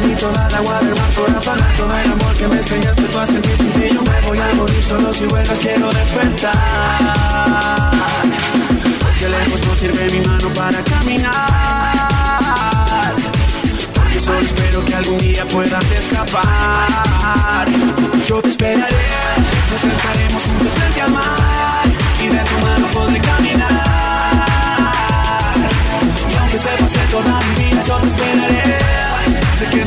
Ni toda la agua del mar podrá pagar todo el amor que me enseñaste tú a sentir sin ti. Yo me voy a morir solo si vuelvas, quiero despertar. Porque lejos no sirve mi mano para caminar. Porque solo espero que algún día puedas escapar. Yo te esperaré, nos sentaremos juntos frente al mar. Y de tu mano podré caminar. Y aunque se pase toda mi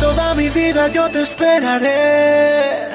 Toda mi vida, yo te esperaré.